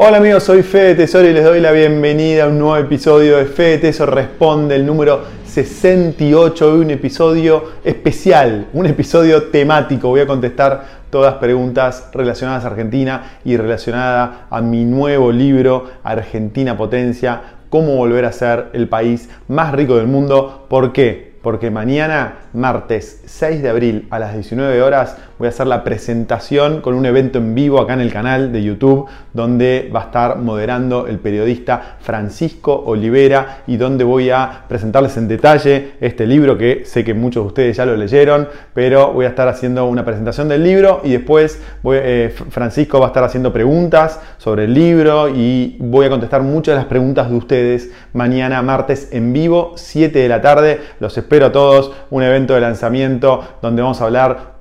Hola amigos, soy Fede Tesoro y les doy la bienvenida a un nuevo episodio de Fede Tesoro Responde, el número 68, un episodio especial, un episodio temático. Voy a contestar todas preguntas relacionadas a Argentina y relacionadas a mi nuevo libro, Argentina Potencia, cómo volver a ser el país más rico del mundo. ¿Por qué? Porque mañana, martes 6 de abril a las 19 horas, voy a hacer la presentación con un evento en vivo acá en el canal de YouTube donde va a estar moderando el periodista Francisco Olivera y donde voy a presentarles en detalle este libro que sé que muchos de ustedes ya lo leyeron, pero voy a estar haciendo una presentación del libro y después eh, Francisco va a estar haciendo preguntas sobre el libro y voy a contestar muchas de las preguntas de ustedes mañana martes en vivo, 7 de la tarde. Los espero a todos, un evento de lanzamiento donde vamos a hablar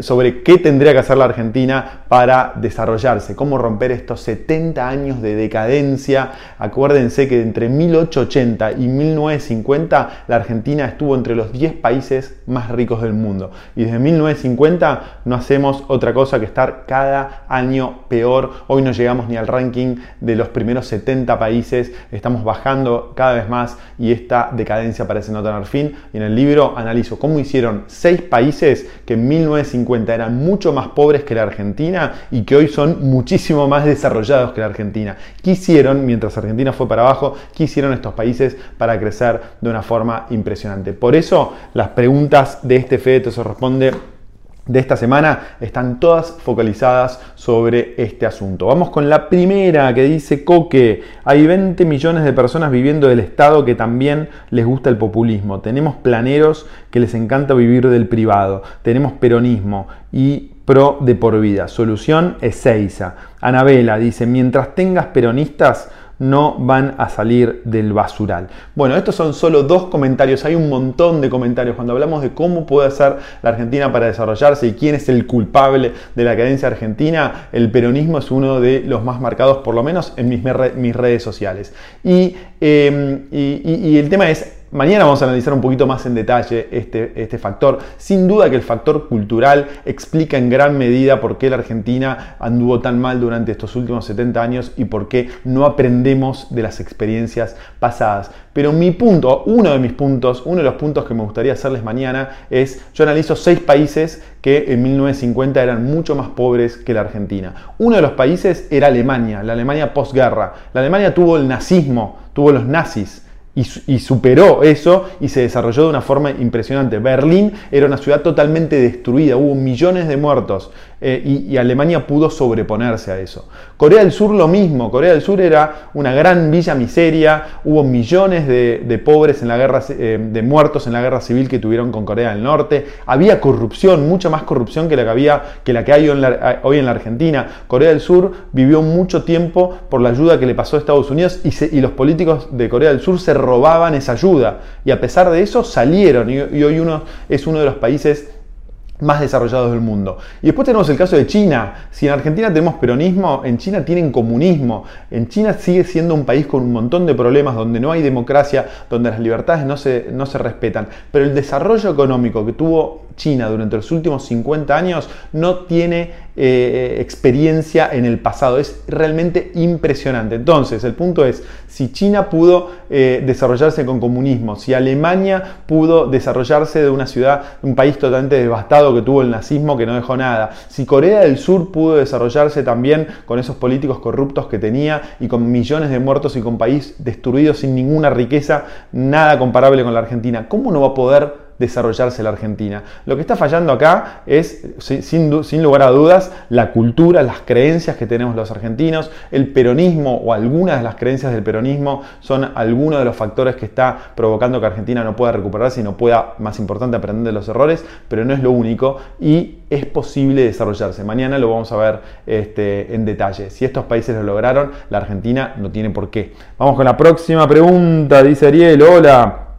sobre qué tendría que hacer la Argentina para desarrollarse, cómo romper estos 70 años de decadencia. Acuérdense que entre 1880 y 1950 la Argentina estuvo entre los 10 países más ricos del mundo. Y desde 1950 no hacemos otra cosa que estar cada año peor. Hoy no llegamos ni al ranking de los primeros 70 países, estamos bajando cada vez más y esta decadencia parece no tener fin. Y en el libro analizo cómo hicieron 6 países que en 1950 eran mucho más pobres que la Argentina y que hoy son muchísimo más desarrollados que la Argentina. ¿Qué hicieron, mientras Argentina fue para abajo, qué hicieron estos países para crecer de una forma impresionante? Por eso las preguntas de este FEDETO se responde de esta semana están todas focalizadas sobre este asunto. Vamos con la primera que dice Coque. Hay 20 millones de personas viviendo del Estado que también les gusta el populismo. Tenemos planeros que les encanta vivir del privado. Tenemos peronismo y pro de por vida. Solución Ezeiza. Anabela dice, mientras tengas peronistas, no van a salir del basural. Bueno, estos son solo dos comentarios, hay un montón de comentarios cuando hablamos de cómo puede hacer la Argentina para desarrollarse y quién es el culpable de la cadencia argentina, el peronismo es uno de los más marcados, por lo menos en mis, redes sociales. y em, el tema es, Mañana vamos a analizar un poquito más en detalle este, este, factor. Sin duda que el factor cultural explica en gran medida por qué la Argentina anduvo tan mal durante estos últimos 70 años y por qué no aprendemos de las experiencias pasadas. Pero mi punto, uno de mis puntos, uno de los puntos que me gustaría hacerles mañana es, yo analizo seis países que en 1950 eran mucho más pobres que la Argentina. Uno de los países era Alemania, la Alemania posguerra. La Alemania tuvo el nazismo, tuvo los nazis y, superó eso y se desarrolló de una forma impresionante. Berlín era una ciudad totalmente destruida, hubo millones de muertos eh, y, Alemania pudo sobreponerse a eso. Corea del Sur lo mismo, Corea del Sur era una gran villa miseria, hubo millones de, pobres en la guerra, eh, de muertos en la guerra civil que tuvieron con Corea del Norte, había corrupción, mucha más corrupción que la que, había, que, la que hay hoy en, la, Argentina. Corea del Sur vivió mucho tiempo por la ayuda que le pasó a Estados Unidos y, y los políticos de Corea del Sur se robaban esa ayuda. Y a pesar de eso salieron. Y, y hoy uno es uno de los países más desarrollados del mundo. Y después tenemos el caso de China. Si en Argentina tenemos peronismo, en China tienen comunismo. En China sigue siendo un país con un montón de problemas, donde no hay democracia, donde las libertades no se, no se respetan. Pero el desarrollo económico que tuvo China durante los últimos 50 años no tiene eh, experiencia en el pasado. Es realmente impresionante. Entonces, el punto es, si China pudo eh, desarrollarse con comunismo, si Alemania pudo desarrollarse de una ciudad, un país totalmente devastado que tuvo el nazismo que no dejó nada, si Corea del Sur pudo desarrollarse también con esos políticos corruptos que tenía y con millones de muertos y con país destruido sin ninguna riqueza, nada comparable con la Argentina, ¿cómo no va a poder desarrollarse la Argentina. Lo que está fallando acá es, sin, lugar a dudas, la cultura, las creencias que tenemos los argentinos, el peronismo o algunas de las creencias del peronismo son algunos de los factores que está provocando que Argentina no pueda recuperarse y no pueda, más importante, aprender de los errores, pero no es lo único y es posible desarrollarse. Mañana lo vamos a ver este, en detalle. Si estos países lo lograron, la Argentina no tiene por qué. Vamos con la próxima pregunta, dice Ariel, hola.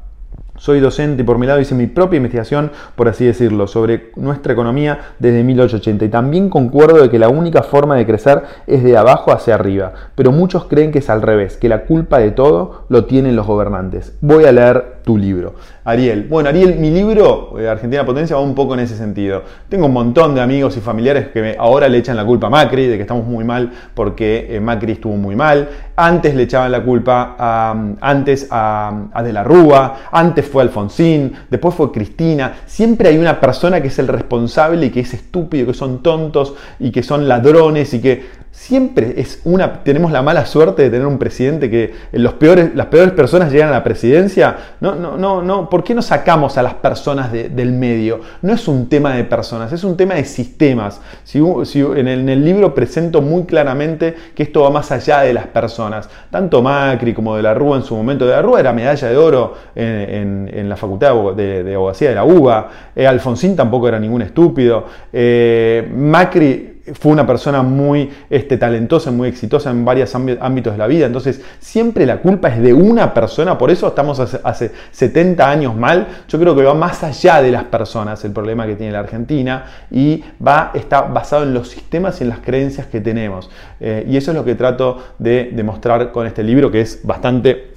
Soy docente y por mi lado hice mi propia investigación, por así decirlo, sobre nuestra economía desde 1880 y también concuerdo de que la única forma de crecer es de abajo hacia arriba, pero muchos creen que es al revés, que la culpa de todo lo tienen los gobernantes. Voy a leer tu libro. Ariel, bueno, Ariel, mi libro, eh, Argentina Potencia, va un poco en ese sentido. Tengo un montón de amigos y familiares que ahora le echan la culpa a Macri, de que estamos muy mal porque eh, Macri estuvo muy mal. Antes le echaban la culpa a, antes a, a De la Rúa, antes fue Alfonsín, después fue Cristina. Siempre hay una persona que es el responsable y que es estúpido, que son tontos y que son ladrones y que siempre es una, tenemos la mala suerte de tener un presidente que los peores, las peores personas llegan a la presidencia. No, no, no, no. ¿Por qué no sacamos a las personas del medio? No es un tema de personas, es un tema de sistemas. Si, en, el, libro presento muy claramente que esto va más allá de las personas. Tanto Macri como de la Rúa en su momento. De la Rúa era medalla de oro en, la facultad de, abogacía de la UBA. Eh, Alfonsín tampoco era ningún estúpido. Eh, Macri fue una persona muy este, talentosa, muy exitosa en varios ámbitos de la vida. Entonces, siempre la culpa es de una persona, por eso estamos hace, 70 años mal. Yo creo que va más allá de las personas el problema que tiene la Argentina y va, está basado en los sistemas y en las creencias que tenemos. Eh, y eso es lo que trato de demostrar con este libro, que es bastante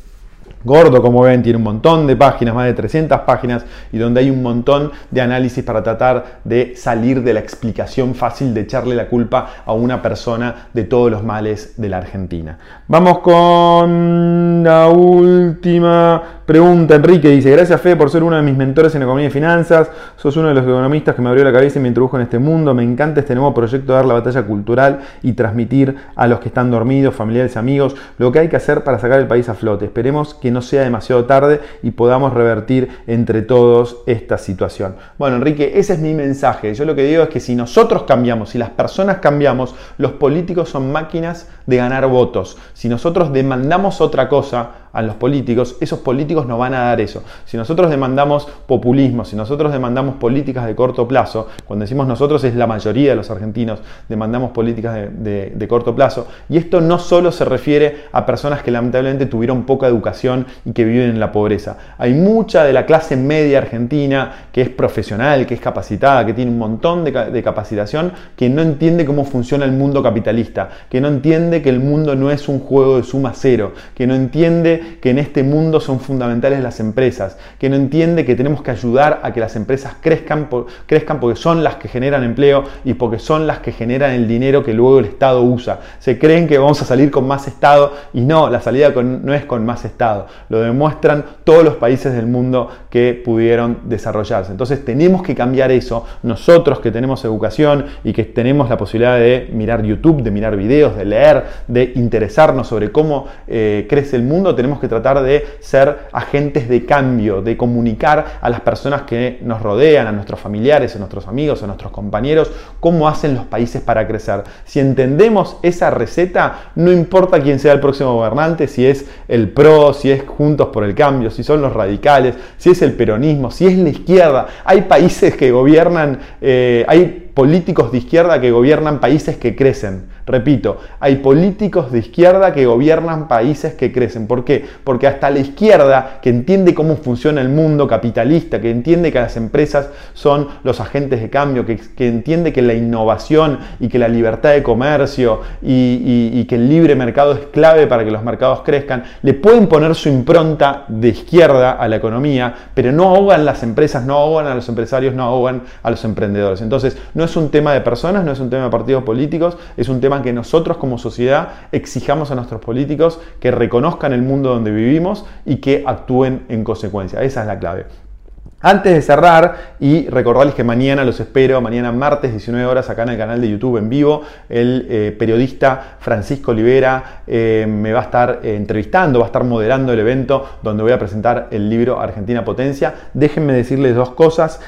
gordo, como ven, tiene un montón de páginas, más de 300 páginas, y donde hay un montón de análisis para tratar de salir de la explicación fácil de echarle la culpa a una persona de todos los males de la Argentina. Vamos con la última pregunta. Enrique dice, gracias Fe por ser uno de mis mentores en economía y finanzas, sos uno de los economistas que me abrió la cabeza y me introdujo en este mundo, me encanta este nuevo proyecto de dar la batalla cultural y transmitir a los que están dormidos, familiares, amigos, lo que hay que hacer para sacar el país a flote. Esperemos que no sea demasiado tarde y podamos revertir entre todos esta situación. Bueno, Enrique, ese es mi mensaje. Yo lo que digo es que si nosotros cambiamos, si las personas cambiamos, los políticos son máquinas de ganar votos. Si nosotros demandamos otra cosa, a los políticos, esos políticos no van a dar eso. Si nosotros demandamos populismo, si nosotros demandamos políticas de corto plazo, cuando decimos nosotros es la mayoría de los argentinos, demandamos políticas de, corto plazo, y esto no solo se refiere a personas que lamentablemente tuvieron poca educación y que viven en la pobreza. Hay mucha de la clase media argentina que es profesional, que es capacitada, que tiene un montón de, de capacitación, que no entiende cómo funciona el mundo capitalista, que no entiende que el mundo no es un juego de suma cero, que no entiende que en este mundo son fundamentales las empresas, que no entiende que tenemos que ayudar a que las empresas crezcan, crezcan porque son las que generan empleo y porque son las que generan el dinero que luego el Estado usa. Se creen que vamos a salir con más Estado y no, la salida no es con más Estado. Lo demuestran todos los países del mundo que pudieron desarrollarse. Entonces tenemos que cambiar eso. Nosotros que tenemos educación y que tenemos la posibilidad de mirar YouTube, de mirar videos, de leer, de interesarnos sobre cómo eh, crece el mundo, tenemos que tratar de ser agentes de cambio, de comunicar a las personas que nos rodean, a nuestros familiares, a nuestros amigos, a nuestros compañeros, cómo hacen los países para crecer. Si entendemos esa receta, no importa quién sea el próximo gobernante, si es el PRO, si es Juntos por el Cambio, si son los radicales, si es el peronismo, si es la izquierda. Hay países que gobiernan, eh, hay políticos de izquierda que gobiernan países que crecen. Repito, hay políticos de izquierda que gobiernan países que crecen. ¿Por qué? Porque hasta la izquierda, que entiende cómo funciona el mundo capitalista, que entiende que las empresas son los agentes de cambio, que, entiende que la innovación y que la libertad de comercio y, que el libre mercado es clave para que los mercados crezcan, le pueden poner su impronta de izquierda a la economía, pero no ahogan las empresas, no ahogan a los empresarios, no ahogan a los emprendedores. Entonces, no es un tema de personas, no es un tema de partidos políticos, es un tema que nosotros como sociedad exijamos a nuestros políticos que reconozcan el mundo donde vivimos y que actúen en consecuencia. Esa es la clave. Antes de cerrar y recordarles que mañana los espero, mañana martes 19 horas acá en el canal de YouTube en vivo, el eh, periodista Francisco Olivera eh, me va a estar eh, entrevistando, va a estar moderando el evento donde voy a presentar el libro Argentina Potencia. Déjenme decirles dos cosas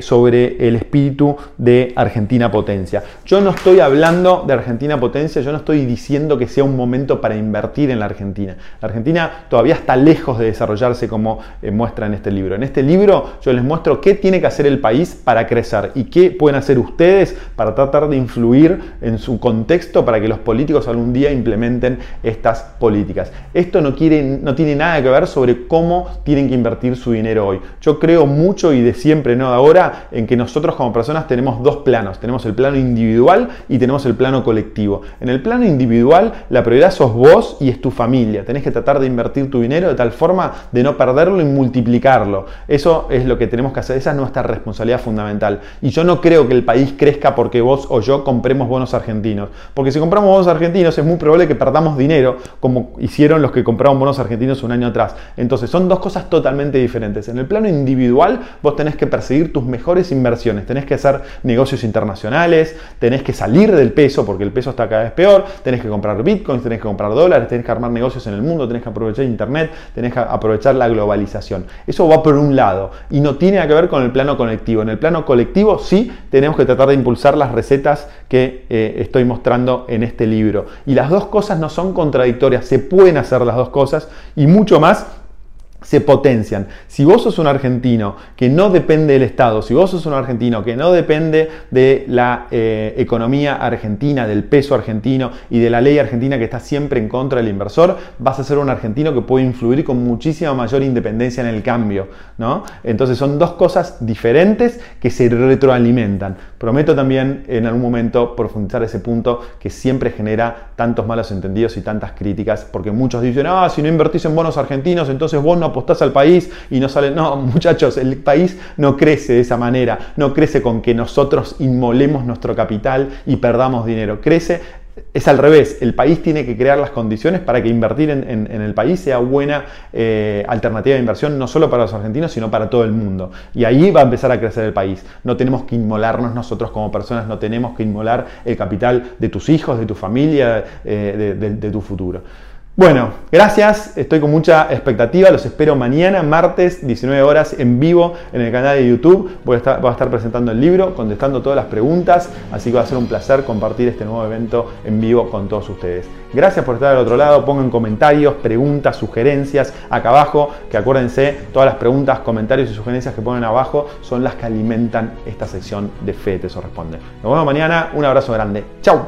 sobre el espíritu de Argentina Potencia. Yo no estoy hablando de Argentina Potencia, yo no estoy diciendo que sea un momento para invertir en la Argentina. La Argentina todavía está lejos de desarrollarse como muestra en este libro. En este libro yo les muestro qué tiene que hacer el país para crecer y qué pueden hacer ustedes para tratar de influir en su contexto para que los políticos algún día implementen estas políticas. Esto no, quiere, no tiene nada que ver sobre cómo tienen que invertir su dinero hoy. Yo creo mucho y de siempre, no de ahora, en que nosotros como personas tenemos dos planos. Tenemos el plano individual y tenemos el plano colectivo. En el plano individual, la prioridad sos vos y es tu familia. Tenés que tratar de invertir tu dinero de tal forma de no perderlo y multiplicarlo. Eso es lo que tenemos que hacer. Esa es nuestra responsabilidad fundamental. Y yo no creo que el país crezca porque vos o yo compremos bonos argentinos. Porque si compramos bonos argentinos es muy probable que perdamos dinero, como hicieron los que compraron bonos argentinos un año atrás. Entonces son dos cosas totalmente diferentes. En el plano individual, vos tenés que perseguir tus mejores inversiones. Tenés que hacer negocios internacionales, tenés que salir del peso porque el peso está cada vez peor, tenés que comprar bitcoins, tenés que comprar dólares, tenés que armar negocios en el mundo, tenés que aprovechar internet, tenés que aprovechar la globalización. Eso va por un lado no tiene que ver con el plano colectivo. En el plano colectivo sí tenemos que tratar de impulsar las recetas que eh, estoy mostrando en este libro. Y las dos cosas no son contradictorias, se pueden hacer las dos cosas y mucho más se potencian. Si vos sos un argentino que no depende del Estado, si vos sos un argentino que no depende de la eh, economía argentina, del peso argentino y de la ley argentina que está siempre en contra del inversor, vas a ser un argentino que puede influir con muchísima mayor independencia en el cambio. ¿no? Entonces son dos cosas diferentes que se retroalimentan. Prometo también en algún momento profundizar ese punto que siempre genera tantos malos entendidos y tantas críticas, porque muchos dicen, ah, si no invertís en bonos argentinos, entonces vos no apostás al país y no sale. No, muchachos, el país no crece de esa manera. No crece con que nosotros inmolemos nuestro capital y perdamos dinero. Crece es al revés, el país tiene que crear las condiciones para que invertir en, el país sea buena eh, alternativa de inversión, no solo para los argentinos, sino para todo el mundo. Y ahí va a empezar a crecer el país. No tenemos que inmolarnos nosotros como personas, no tenemos que inmolar el capital de tus hijos, de tu familia, eh, de tu futuro. Bueno, gracias, estoy con mucha expectativa, los espero mañana, martes, 19 horas, en vivo en el canal de YouTube. Voy a, estar, presentando el libro, contestando todas las preguntas, así que va a ser un placer compartir este nuevo evento en vivo con todos ustedes. Gracias por estar al otro lado, pongan comentarios, preguntas, sugerencias acá abajo, que acuérdense, todas las preguntas, comentarios y sugerencias que ponen abajo son las que alimentan esta sección de Fe Te Responde. Nos vemos mañana, un abrazo grande, chao.